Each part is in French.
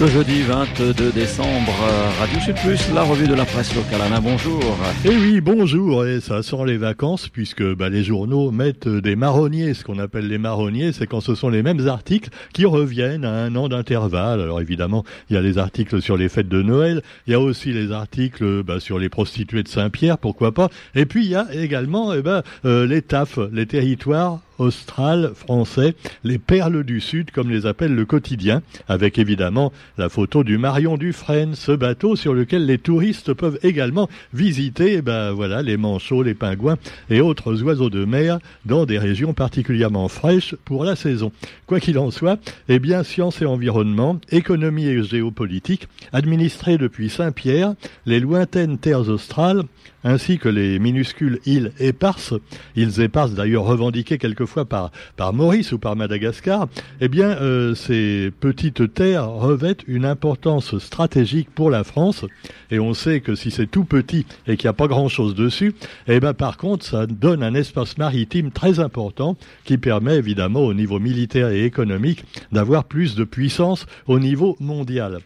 Ce jeudi 22 décembre, Radio Sud Plus, la revue de la presse locale. Anna, bonjour. Eh oui, bonjour. Et ça sent les vacances puisque bah, les journaux mettent des marronniers. Ce qu'on appelle les marronniers, c'est quand ce sont les mêmes articles qui reviennent à un an d'intervalle. Alors évidemment, il y a les articles sur les fêtes de Noël. Il y a aussi les articles bah, sur les prostituées de Saint-Pierre, pourquoi pas. Et puis il y a également eh ben, euh, les TAF, les territoires austral français, les perles du Sud, comme les appelle le quotidien, avec évidemment la photo du Marion Dufresne, ce bateau sur lequel les touristes peuvent également visiter eh ben, voilà, les manchots, les pingouins et autres oiseaux de mer dans des régions particulièrement fraîches pour la saison. Quoi qu'il en soit, eh bien, science et environnement, économie et géopolitique, administrés depuis Saint-Pierre, les lointaines terres australes, ainsi que les minuscules îles éparses, îles éparses d'ailleurs revendiquées quelquefois par, Maurice ou par Madagascar, eh bien euh, ces petites terres revêtent une importance stratégique pour la France, et on sait que si c'est tout petit et qu'il n'y a pas grand-chose dessus, eh bien par contre ça donne un espace maritime très important qui permet évidemment au niveau militaire et économique d'avoir plus de puissance au niveau mondial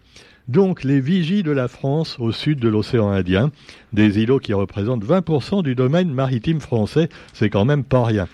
donc les vigies de la France au sud de l'océan Indien, des îlots qui représentent 20% du domaine maritime français, c'est quand même pas rien.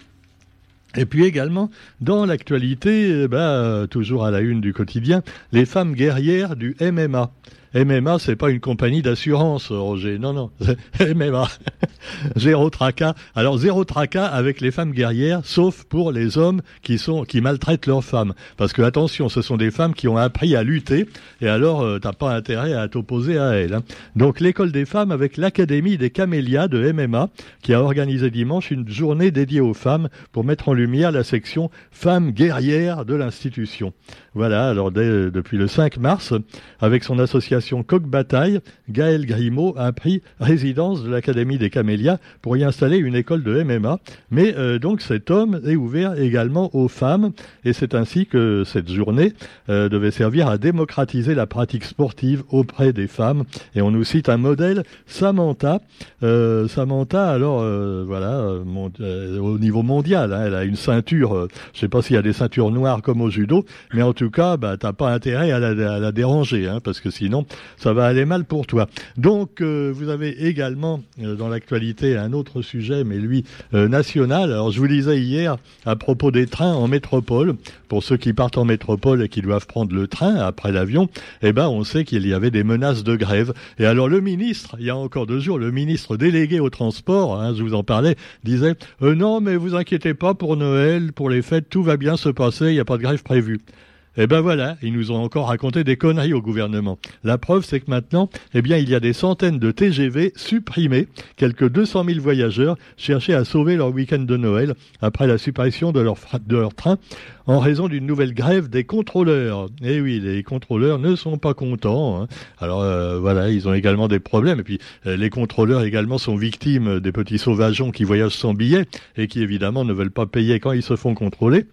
Et puis également, dans l'actualité, eh ben, toujours à la une du quotidien, les femmes guerrières du MMA. MMA, c'est pas une compagnie d'assurance, Roger. Non, non, MMA. zéro tracas. Alors zéro tracas avec les femmes guerrières, sauf pour les hommes qui sont qui maltraitent leurs femmes. Parce que attention, ce sont des femmes qui ont appris à lutter, et alors euh, t'as pas intérêt à t'opposer à elles. Hein. Donc l'école des femmes avec l'académie des camélias de MMA, qui a organisé dimanche une journée dédiée aux femmes pour mettre en lumière la section femmes guerrières de l'institution. Voilà. Alors depuis le 5 mars, avec son association Coq Bataille, Gaël Grimaud a pris résidence de l'Académie des Camélias pour y installer une école de MMA. Mais euh, donc cet homme est ouvert également aux femmes et c'est ainsi que cette journée euh, devait servir à démocratiser la pratique sportive auprès des femmes. Et on nous cite un modèle, Samantha. Euh, Samantha, alors voilà, au niveau mondial, hein, elle a une ceinture. je ne sais pas s'il y a des ceintures noires comme au judo, mais en tout cas, bah, t'as pas intérêt à la, déranger, hein, parce que sinon ça va aller mal pour toi. Donc, euh, vous avez également euh, dans l'actualité un autre sujet, mais lui euh, national. Alors, je vous disais hier à propos des trains en métropole, pour ceux qui partent en métropole et qui doivent prendre le train après l'avion, eh ben, on sait qu'il y avait des menaces de grève. Et alors, le ministre, il y a encore deux jours, le ministre délégué au transport, hein, je vous en parlais, disait non, mais vous inquiétez pas pour Noël, pour les fêtes, tout va bien se passer, il n'y a pas de grève prévue. Eh ben voilà, ils nous ont encore raconté des conneries au gouvernement. La preuve, c'est que maintenant, eh bien, il y a des centaines de TGV supprimés. Quelques 200 000 voyageurs cherchaient à sauver leur week-end de Noël après la suppression de leur, train en raison d'une nouvelle grève des contrôleurs. Eh oui, les contrôleurs ne sont pas contents. Hein. Alors euh, voilà, ils ont également des problèmes. Et puis euh, les contrôleurs également sont victimes des petits sauvageons qui voyagent sans billet et qui évidemment ne veulent pas payer quand ils se font contrôler.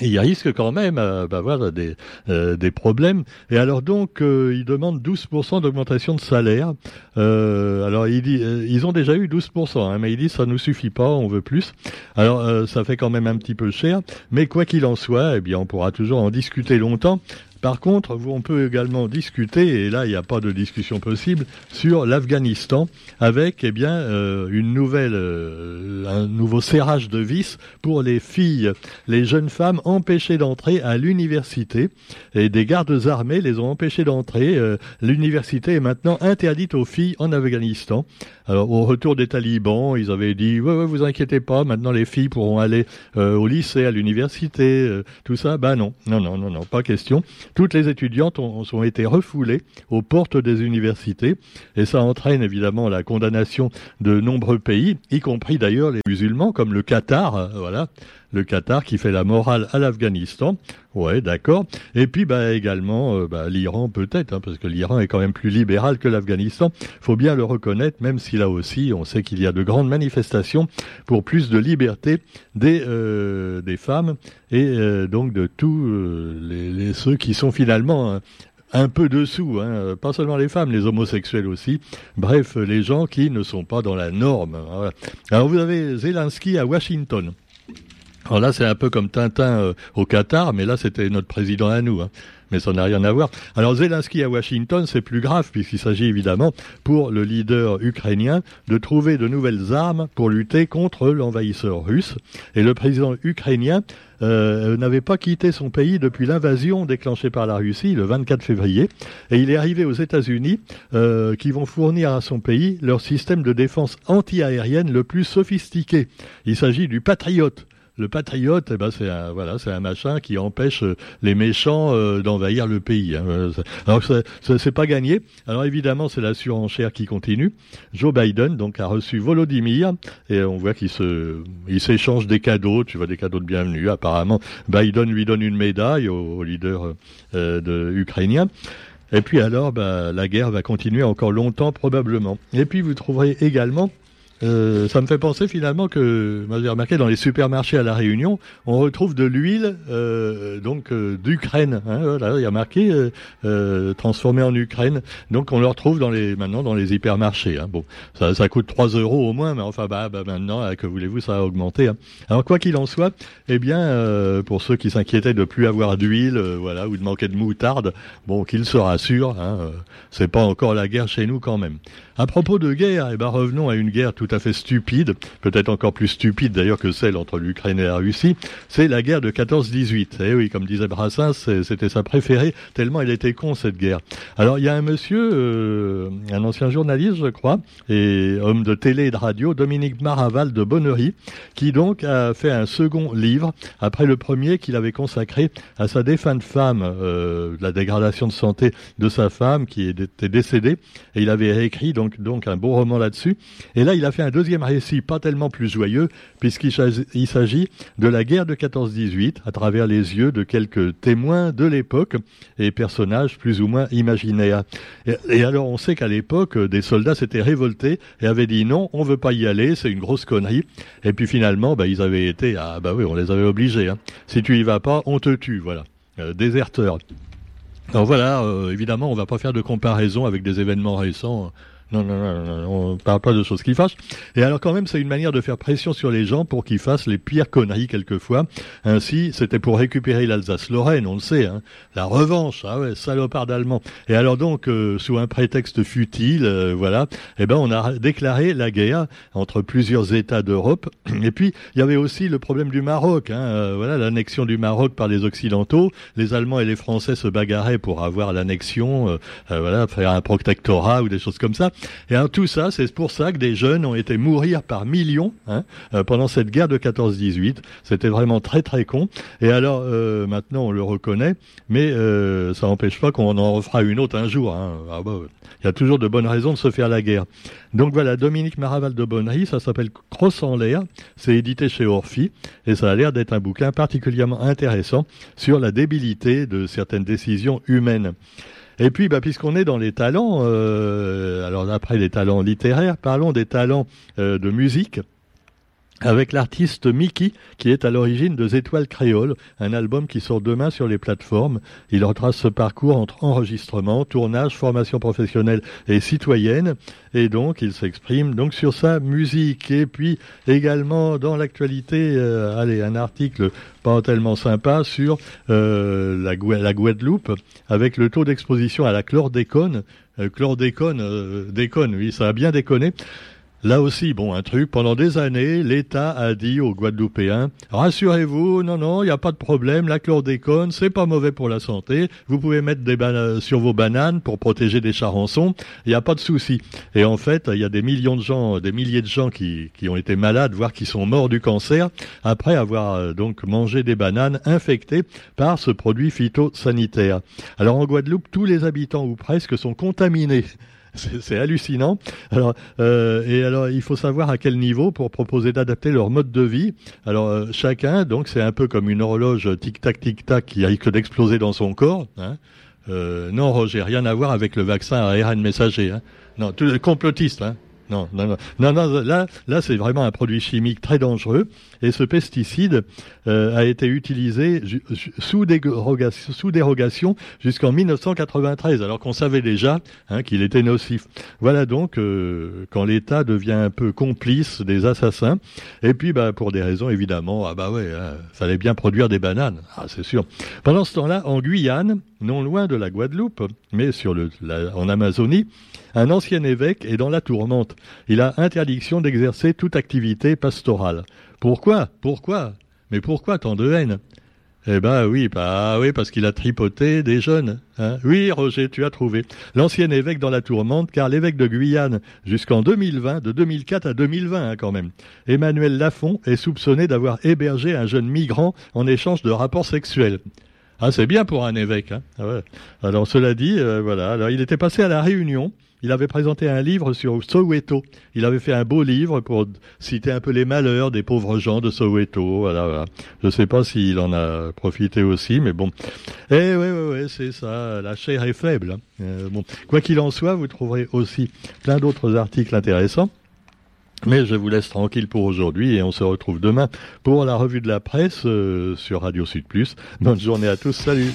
Il risque quand même euh, des, euh, des problèmes. Et alors donc, euh, ils demandent 12% d'augmentation de salaire. Euh, alors il dit, ils ont déjà eu 12%, hein, mais ils disent ça nous suffit pas, on veut plus. Alors ça fait quand même un petit peu cher. Mais quoi qu'il en soit, eh bien on pourra toujours en discuter longtemps. Par contre, on peut également discuter, et là il n'y a pas de discussion possible, sur l'Afghanistan avec eh bien euh, une nouvelle, euh, un nouveau serrage de vis pour les filles, les jeunes femmes empêchées d'entrer à l'université et des gardes armés les ont empêchées d'entrer. Euh, l'université est maintenant interdite aux filles en Afghanistan. Alors au retour des talibans, ils avaient dit ouais, ouais vous inquiétez pas, maintenant les filles pourront aller au lycée, à l'université, tout ça. Ben non, non, non, non, non, pas question. Toutes les étudiantes ont, été refoulées aux portes des universités et ça entraîne évidemment la condamnation de nombreux pays, y compris d'ailleurs les musulmans comme le Qatar, euh, voilà, le Qatar qui fait la morale à l'Afghanistan. Ouais, d'accord. Et puis bah également euh, bah, l'Iran peut-être, hein, parce que l'Iran est quand même plus libéral que l'Afghanistan. Faut bien le reconnaître, même si là aussi on sait qu'il y a de grandes manifestations pour plus de liberté des euh, des femmes et euh, donc de tous les, les, ceux qui sont finalement hein, un peu dessous, hein, pas seulement les femmes, les homosexuels aussi. Bref, les gens qui ne sont pas dans la norme. Alors vous avez Zelensky à Washington. Alors là, c'est un peu comme Tintin euh, au Qatar, mais là, c'était notre président à nous. Hein. mais ça n'a rien à voir. Alors Zelensky à Washington, c'est plus grave puisqu'il s'agit évidemment pour le leader ukrainien de trouver de nouvelles armes pour lutter contre l'envahisseur russe. Et le président ukrainien euh, n'avait pas quitté son pays depuis l'invasion déclenchée par la Russie le 24 février. Et il est arrivé aux États-Unis euh, qui vont fournir à son pays leur système de défense anti-aérienne le plus sophistiqué. Il s'agit du Patriot. Le patriote, eh ben c'est un voilà, c'est un machin qui empêche euh, les méchants euh, d'envahir le pays. Hein. Euh, alors c'est pas gagné. Alors évidemment, c'est la surenchère qui continue. Joe Biden donc a reçu Volodymyr et on voit qu'il se, il s'échange des cadeaux. Tu vois des cadeaux de bienvenue. Apparemment, Biden lui donne une médaille au, leader de, ukrainien. Et puis alors, bah, la guerre va continuer encore longtemps probablement. Et puis vous trouverez également euh, ça me fait penser finalement que, moi j'ai remarqué dans les supermarchés à la Réunion, on retrouve de l'huile euh, donc euh, d'Ukraine. Hein, il y a marqué euh, euh, transformé en Ukraine. Donc on le retrouve dans les maintenant dans les hypermarchés. Hein. Bon, ça, ça coûte 3 euros au moins, mais enfin bah, bah maintenant que voulez-vous, ça a augmenté. Hein. Alors quoi qu'il en soit, eh bien pour ceux qui s'inquiétaient de plus avoir d'huile, voilà, ou de manquer de moutarde, bon qu'ils se rassurent, hein, c'est pas encore la guerre chez nous quand même. À propos de guerre, eh ben revenons à une guerre tout à fait stupide, peut-être encore plus stupide d'ailleurs que celle entre l'Ukraine et la Russie, c'est la guerre de 14-18. Eh oui, comme disait Brassens, c'était sa préférée, tellement elle était con cette guerre. Alors il y a un monsieur, euh, un ancien journaliste je crois, et homme de télé et de radio, Dominique Maraval de Bonnery, qui donc a fait un second livre, après le premier qu'il avait consacré à sa défunte femme, euh, la dégradation de santé de sa femme qui était décédée, et il avait écrit donc donc, un beau roman là-dessus. Et là, il a fait un deuxième récit, pas tellement plus joyeux, puisqu'il s'agit de la guerre de 14-18, à travers les yeux de quelques témoins de l'époque et personnages plus ou moins imaginaires. Et, alors, on sait qu'à l'époque, des soldats s'étaient révoltés et avaient dit non, on veut pas y aller, c'est une grosse connerie. Et puis finalement, bah, ils avaient été, ah bah oui, on les avait obligés. Hein. Si tu y vas pas, on te tue, voilà. Euh, déserteur. Alors voilà, euh, évidemment, on va pas faire de comparaison avec des événements récents. Non, non, non, non, on parle pas de choses qui fâchent. Et alors quand même, c'est une manière de faire pression sur les gens pour qu'ils fassent les pires conneries quelquefois. Ainsi, c'était pour récupérer l'Alsace-Lorraine, on le sait, hein. la revanche, ah ouais, salopard d'allemand. Et alors donc, euh, sous un prétexte futile, euh, voilà, eh ben on a déclaré la guerre entre plusieurs États d'Europe. Et puis, il y avait aussi le problème du Maroc, hein, euh, voilà, l'annexion du Maroc par les Occidentaux. Les Allemands et les Français se bagarraient pour avoir l'annexion, voilà, faire un protectorat ou des choses comme ça. Et alors tout ça, c'est pour ça que des jeunes ont été mourir par millions hein, euh, pendant cette guerre de 14-18. C'était vraiment très très con. Et alors euh, maintenant on le reconnaît, mais euh, ça n'empêche pas qu'on en refera une autre un jour. Hein. Ah bah, il y a toujours de bonnes raisons de se faire la guerre. Donc voilà, Dominique Maraval de Bonnery, ça s'appelle Cross en l'air, c'est édité chez Orphy, et ça a l'air d'être un bouquin particulièrement intéressant sur la débilité de certaines décisions humaines. Et puis, bah, puisqu'on est dans les talents, euh, alors après les talents littéraires, parlons des talents euh, de musique avec l'artiste Mickey, qui est à l'origine de Étoiles Créoles, un album qui sort demain sur les plateformes. Il retrace ce parcours entre enregistrement, tournage, formation professionnelle et citoyenne, et donc il s'exprime donc sur sa musique. Et puis également dans l'actualité, euh, allez, un article pas tellement sympa sur euh, la, Guadeloupe, avec le taux d'exposition à la chlordécone. Euh, chlordécone, euh, déconne, oui, ça a bien déconné. Là aussi, bon, un truc, pendant des années, l'État a dit aux Guadeloupéens, rassurez-vous, non, non, il n'y a pas de problème, la chlordécone, c'est pas mauvais pour la santé, vous pouvez mettre des bananes sur vos bananes pour protéger des charançons, il n'y a pas de souci. Et en fait, il y a des millions de gens, des milliers de gens qui, qui ont été malades, voire qui sont morts du cancer, après avoir euh, donc mangé des bananes infectées par ce produit phytosanitaire. Alors en Guadeloupe, tous les habitants ou presque sont contaminés c'est hallucinant. Alors, euh, et alors, il faut savoir à quel niveau pour proposer d'adapter leur mode de vie. Alors, euh, chacun, donc, c'est un peu comme une horloge tic-tac, tic-tac qui risque d'exploser dans son corps. Hein. Euh, non, Roger, rien à voir avec le vaccin à ARN messager. Hein. Non, tout complotiste. Hein. Non, non, non, non, là, là, c'est vraiment un produit chimique très dangereux. Et ce pesticide euh, a été utilisé sous, dérogation, sous dérogation jusqu'en 1993, alors qu'on savait déjà hein, qu'il était nocif. Voilà donc euh, quand l'État devient un peu complice des assassins. Et puis, bah, pour des raisons évidemment, ah bah ouais, hein, fallait bien produire des bananes, ah, c'est sûr. Pendant ce temps-là, en Guyane, non loin de la Guadeloupe, mais en Amazonie, un ancien évêque est dans la tourmente. Il a interdiction d'exercer toute activité pastorale. Pourquoi? Pourquoi? Mais pourquoi tant de haine? Eh ben oui, bah oui, parce qu'il a tripoté des jeunes. Hein. Oui, Roger, tu as trouvé. L'ancien évêque dans la tourmente, car l'évêque de Guyane, jusqu'en 2020, de 2004 à 2020 hein, quand même, Emmanuel Lafont est soupçonné d'avoir hébergé un jeune migrant en échange de rapports sexuels. Ah, c'est bien pour un évêque. Hein. Ah Alors cela dit, euh, voilà. Alors il était passé à la Réunion. Il avait présenté un livre sur Soweto. Il avait fait un beau livre pour citer un peu les malheurs des pauvres gens de Soweto. Voilà, Je ne sais pas s'il en a profité aussi, mais bon. Eh oui, oui, oui, c'est ça. La chair est faible. Hein. Euh, bon. Quoi qu'il en soit, vous trouverez aussi plein d'autres articles intéressants. Mais je vous laisse tranquille pour aujourd'hui et on se retrouve demain pour la revue de la presse euh, sur Radio Sud Plus. Bonne journée à tous, salut